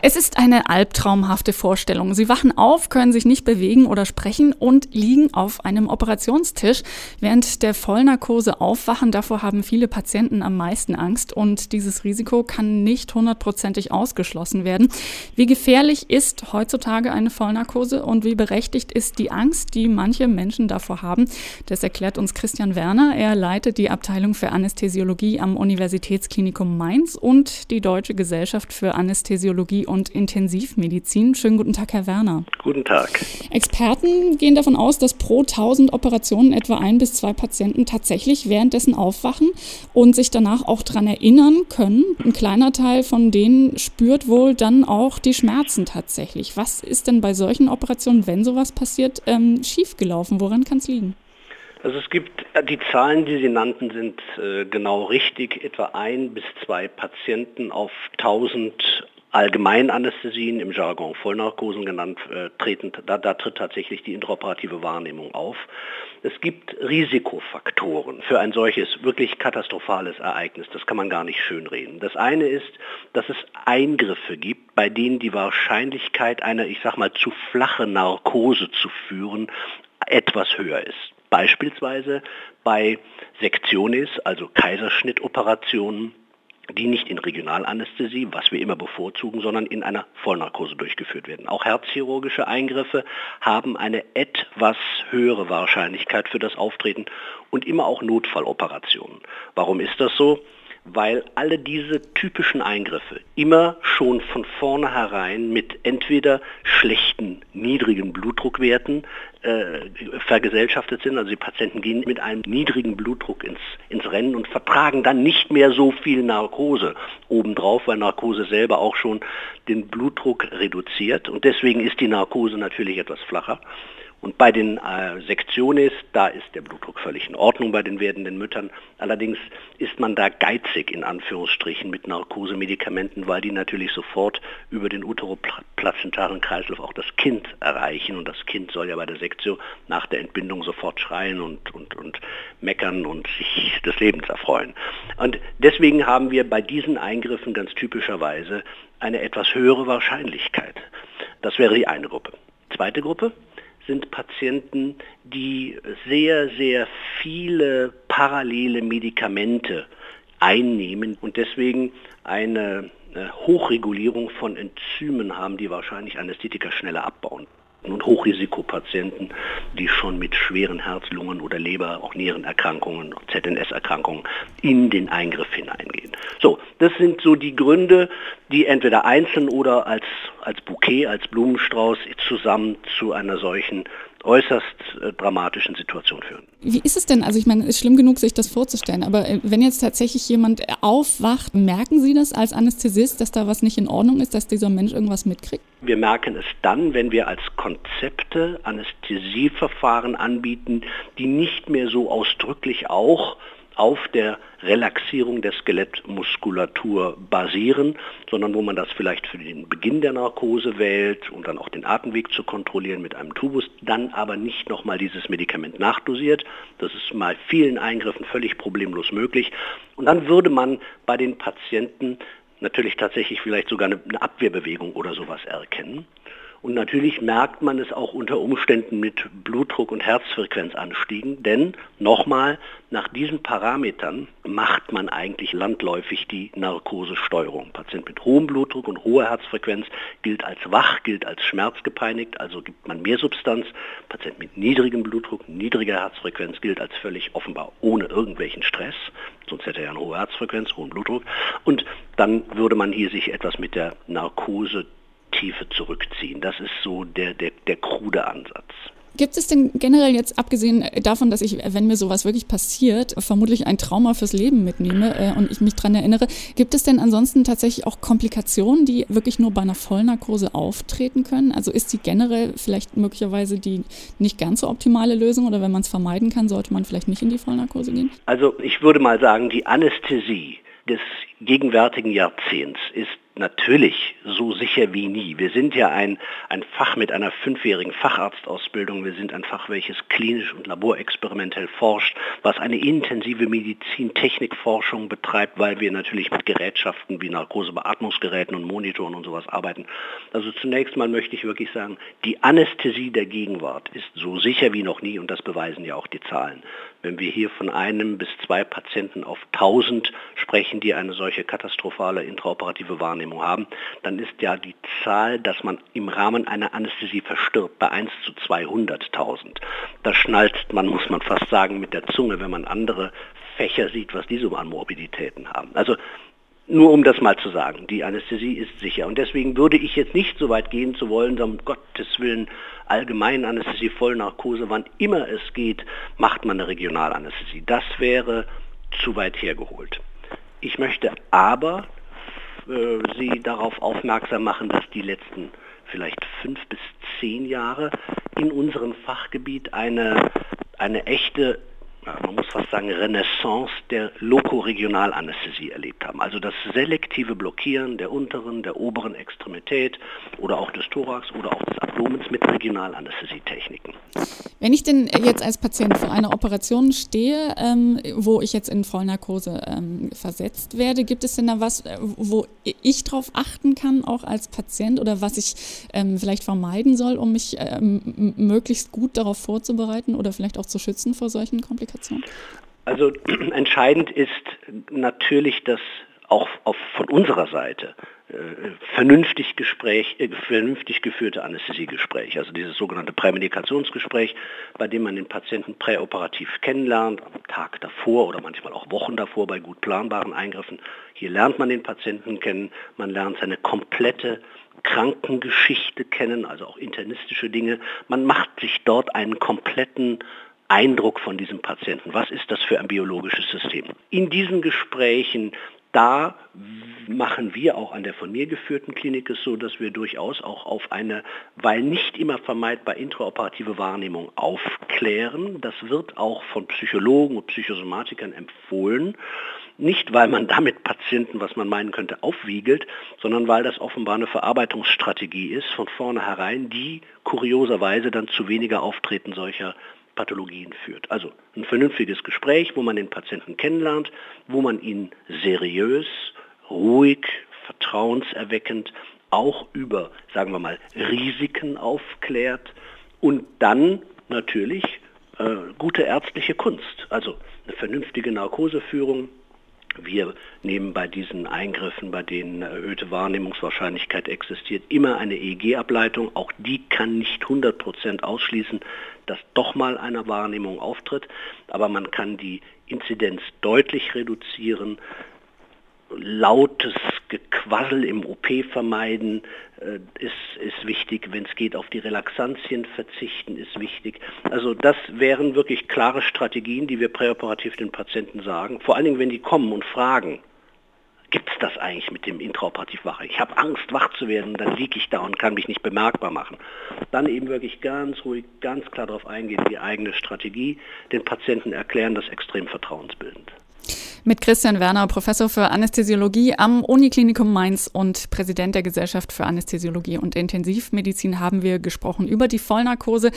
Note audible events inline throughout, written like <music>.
Es ist eine albtraumhafte Vorstellung. Sie wachen auf, können sich nicht bewegen oder sprechen und liegen auf einem Operationstisch. Während der Vollnarkose aufwachen, davor haben viele Patienten am meisten Angst und dieses Risiko kann nicht hundertprozentig ausgeschlossen werden. Wie gefährlich ist heutzutage eine Vollnarkose und wie berechtigt ist die Angst, die manche Menschen davor haben? Das erklärt uns Christian Werner. Er leitet die Abteilung für Anästhesiologie am Universitätsklinikum Mainz und die Deutsche Gesellschaft für Anästhesiologie und Intensivmedizin. Schönen guten Tag, Herr Werner. Guten Tag. Experten gehen davon aus, dass pro 1000 Operationen etwa ein bis zwei Patienten tatsächlich währenddessen aufwachen und sich danach auch daran erinnern können. Ein kleiner Teil von denen spürt wohl dann auch die Schmerzen tatsächlich. Was ist denn bei solchen Operationen, wenn sowas passiert, ähm, schiefgelaufen? Woran kann es liegen? Also es gibt, äh, die Zahlen, die Sie nannten, sind äh, genau richtig. Etwa ein bis zwei Patienten auf 1000 Allgemeinanästhesien, im Jargon Vollnarkosen genannt, äh, treten, da, da tritt tatsächlich die intraoperative Wahrnehmung auf. Es gibt Risikofaktoren für ein solches wirklich katastrophales Ereignis. Das kann man gar nicht schönreden. Das eine ist, dass es Eingriffe gibt, bei denen die Wahrscheinlichkeit einer, ich sag mal, zu flache Narkose zu führen, etwas höher ist. Beispielsweise bei Sektionis, also Kaiserschnittoperationen, die nicht in Regionalanästhesie, was wir immer bevorzugen, sondern in einer Vollnarkose durchgeführt werden. Auch herzchirurgische Eingriffe haben eine etwas höhere Wahrscheinlichkeit für das Auftreten und immer auch Notfalloperationen. Warum ist das so? Weil alle diese typischen Eingriffe immer schon von vornherein mit entweder schlechten, niedrigen Blutdruckwerten äh, vergesellschaftet sind. Also die Patienten gehen mit einem niedrigen Blutdruck ins, ins Rennen und vertragen dann nicht mehr so viel Narkose obendrauf, weil Narkose selber auch schon den Blutdruck reduziert. Und deswegen ist die Narkose natürlich etwas flacher. Und bei den äh, Sektiones, da ist der Blutdruck völlig in Ordnung bei den werdenden Müttern. Allerdings ist man da geizig in Anführungsstrichen mit Narkosemedikamenten, weil die natürlich sofort über den uteroplazentaren Kreislauf auch das Kind erreichen. Und das Kind soll ja bei der Sektio nach der Entbindung sofort schreien und, und, und meckern und sich des Lebens erfreuen. Und deswegen haben wir bei diesen Eingriffen ganz typischerweise eine etwas höhere Wahrscheinlichkeit. Das wäre die eine Gruppe. Zweite Gruppe, sind Patienten, die sehr, sehr viele parallele Medikamente einnehmen und deswegen eine Hochregulierung von Enzymen haben, die wahrscheinlich Anästhetika schneller abbauen und Hochrisikopatienten, die schon mit schweren Herz-, Lungen- oder Leber-, auch Nierenerkrankungen, ZNS-Erkrankungen in den Eingriff hineingehen. So, das sind so die Gründe, die entweder einzeln oder als, als Bouquet, als Blumenstrauß zusammen zu einer solchen äußerst äh, dramatischen Situation führen. Wie ist es denn? Also ich meine, es ist schlimm genug, sich das vorzustellen, aber äh, wenn jetzt tatsächlich jemand aufwacht, merken Sie das als Anästhesist, dass da was nicht in Ordnung ist, dass dieser Mensch irgendwas mitkriegt? Wir merken es dann, wenn wir als Konzepte Anästhesieverfahren anbieten, die nicht mehr so ausdrücklich auch auf der Relaxierung der Skelettmuskulatur basieren, sondern wo man das vielleicht für den Beginn der Narkose wählt, um dann auch den Atemweg zu kontrollieren mit einem Tubus, dann aber nicht nochmal dieses Medikament nachdosiert. Das ist bei vielen Eingriffen völlig problemlos möglich. Und dann würde man bei den Patienten natürlich tatsächlich vielleicht sogar eine Abwehrbewegung oder sowas erkennen. Und natürlich merkt man es auch unter Umständen mit Blutdruck und Herzfrequenzanstiegen, denn nochmal, nach diesen Parametern macht man eigentlich landläufig die Narkosesteuerung. Patient mit hohem Blutdruck und hoher Herzfrequenz gilt als wach, gilt als schmerzgepeinigt, also gibt man mehr Substanz. Patient mit niedrigem Blutdruck, niedriger Herzfrequenz gilt als völlig offenbar ohne irgendwelchen Stress, sonst hätte er ja eine hohe Herzfrequenz, hohen Blutdruck. Und dann würde man hier sich etwas mit der Narkose Tiefe zurückziehen. Das ist so der, der, der krude Ansatz. Gibt es denn generell jetzt, abgesehen davon, dass ich, wenn mir sowas wirklich passiert, vermutlich ein Trauma fürs Leben mitnehme äh, und ich mich daran erinnere, gibt es denn ansonsten tatsächlich auch Komplikationen, die wirklich nur bei einer Vollnarkose auftreten können? Also ist die generell vielleicht möglicherweise die nicht ganz so optimale Lösung oder wenn man es vermeiden kann, sollte man vielleicht nicht in die Vollnarkose gehen? Also ich würde mal sagen, die Anästhesie des gegenwärtigen Jahrzehnts ist natürlich so sicher wie nie. Wir sind ja ein, ein Fach mit einer fünfjährigen Facharztausbildung. Wir sind ein Fach, welches klinisch und laborexperimentell forscht, was eine intensive Medizintechnikforschung betreibt, weil wir natürlich mit Gerätschaften wie Narkosebeatmungsgeräten und Monitoren und sowas arbeiten. Also zunächst mal möchte ich wirklich sagen, die Anästhesie der Gegenwart ist so sicher wie noch nie und das beweisen ja auch die Zahlen. Wenn wir hier von einem bis zwei Patienten auf 1000 sprechen, die eine solche katastrophale intraoperative Wahrnehmung haben, dann ist ja die Zahl, dass man im Rahmen einer Anästhesie verstirbt, bei 1 zu 200.000. Das schnallt man, muss man fast sagen, mit der Zunge, wenn man andere Fächer sieht, was die so an Morbiditäten haben. Also nur um das mal zu sagen, die Anästhesie ist sicher. Und deswegen würde ich jetzt nicht so weit gehen zu wollen, um Gottes Willen, Allgemeinanästhesie, Vollnarkose, wann immer es geht, macht man eine Regionalanästhesie. Das wäre zu weit hergeholt. Ich möchte aber äh, Sie darauf aufmerksam machen, dass die letzten vielleicht fünf bis zehn Jahre in unserem Fachgebiet eine, eine echte man muss fast sagen, Renaissance der Lokoregionalanästhesie erlebt haben. Also das selektive Blockieren der unteren, der oberen Extremität oder auch des Thorax oder auch des Abdomens mit Regionalanästhesietechniken. Wenn ich denn jetzt als Patient vor einer Operation stehe, ähm, wo ich jetzt in Vollnarkose ähm, versetzt werde, gibt es denn da was, äh, wo ich darauf achten kann, auch als Patient oder was ich ähm, vielleicht vermeiden soll, um mich ähm, möglichst gut darauf vorzubereiten oder vielleicht auch zu schützen vor solchen Komplikationen? Also <clears throat> entscheidend ist natürlich, dass auch auf, von unserer Seite äh, vernünftig, Gespräch, äh, vernünftig geführte Anästhesiegespräch, also dieses sogenannte Prämedikationsgespräch, bei dem man den Patienten präoperativ kennenlernt, am Tag davor oder manchmal auch Wochen davor bei gut planbaren Eingriffen. Hier lernt man den Patienten kennen, man lernt seine komplette Krankengeschichte kennen, also auch internistische Dinge. Man macht sich dort einen kompletten Eindruck von diesem Patienten. Was ist das für ein biologisches System? In diesen Gesprächen da machen wir auch an der von mir geführten Klinik es so, dass wir durchaus auch auf eine, weil nicht immer vermeidbar intraoperative Wahrnehmung aufklären. Das wird auch von Psychologen und Psychosomatikern empfohlen. Nicht, weil man damit Patienten, was man meinen könnte, aufwiegelt, sondern weil das offenbar eine Verarbeitungsstrategie ist von vornherein, die kurioserweise dann zu weniger Auftreten solcher Pathologien führt. Also ein vernünftiges Gespräch, wo man den Patienten kennenlernt, wo man ihn seriös, ruhig, vertrauenserweckend auch über, sagen wir mal, Risiken aufklärt und dann natürlich äh, gute ärztliche Kunst, also eine vernünftige Narkoseführung, wir nehmen bei diesen Eingriffen, bei denen erhöhte Wahrnehmungswahrscheinlichkeit existiert, immer eine EEG-Ableitung. Auch die kann nicht 100% ausschließen, dass doch mal eine Wahrnehmung auftritt, aber man kann die Inzidenz deutlich reduzieren lautes Gequassel im OP vermeiden äh, ist, ist wichtig. Wenn es geht, auf die Relaxantien verzichten ist wichtig. Also das wären wirklich klare Strategien, die wir präoperativ den Patienten sagen. Vor allen Dingen, wenn die kommen und fragen, gibt es das eigentlich mit dem intraoperativ Wache? Ich habe Angst, wach zu werden, dann liege ich da und kann mich nicht bemerkbar machen. Dann eben wirklich ganz ruhig, ganz klar darauf eingehen, die eigene Strategie, den Patienten erklären, das extrem vertrauensbildend mit Christian Werner, Professor für Anästhesiologie am Uniklinikum Mainz und Präsident der Gesellschaft für Anästhesiologie und Intensivmedizin haben wir gesprochen über die Vollnarkose,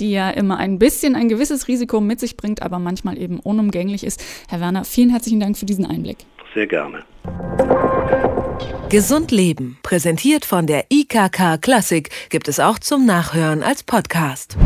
die ja immer ein bisschen ein gewisses Risiko mit sich bringt, aber manchmal eben unumgänglich ist. Herr Werner, vielen herzlichen Dank für diesen Einblick. Sehr gerne. Gesund Leben, präsentiert von der IKK Klassik, gibt es auch zum Nachhören als Podcast.